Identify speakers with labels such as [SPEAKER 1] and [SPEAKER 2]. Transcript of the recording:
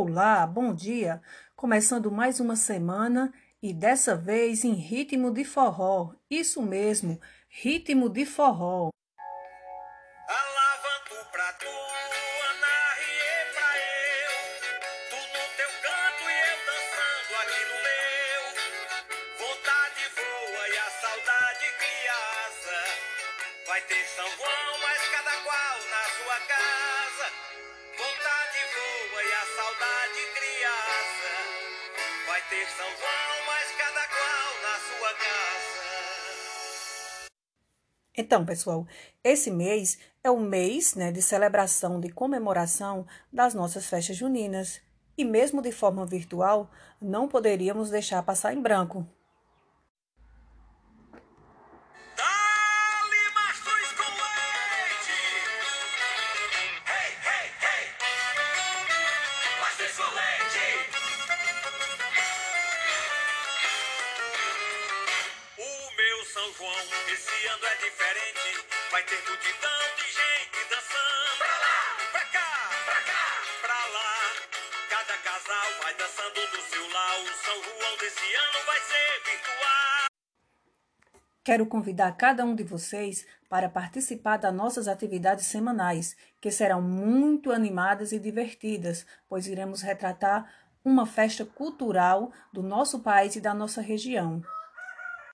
[SPEAKER 1] Olá, bom dia! Começando mais uma semana e dessa vez em ritmo de forró. Isso mesmo, ritmo de forró.
[SPEAKER 2] Pra tu, pra eu. Tu no teu canto e eu dançando aqui no meu. Vontade voa e a saudade. Vai ter São João, mas ter João, mas cada qual na sua casa.
[SPEAKER 1] Então, pessoal, esse mês é o mês né, de celebração, de comemoração das nossas festas juninas. E mesmo de forma virtual, não poderíamos deixar passar em branco.
[SPEAKER 2] Leite. São João esse ano é diferente. Vai ter multidão de gente dançando. Pra lá, pra cá, pra cá, pra lá. Cada casal vai dançando no seu lar. O São João desse ano vai ser virtual.
[SPEAKER 1] Quero convidar cada um de vocês para participar das nossas atividades semanais, que serão muito animadas e divertidas, pois iremos retratar uma festa cultural do nosso país e da nossa região.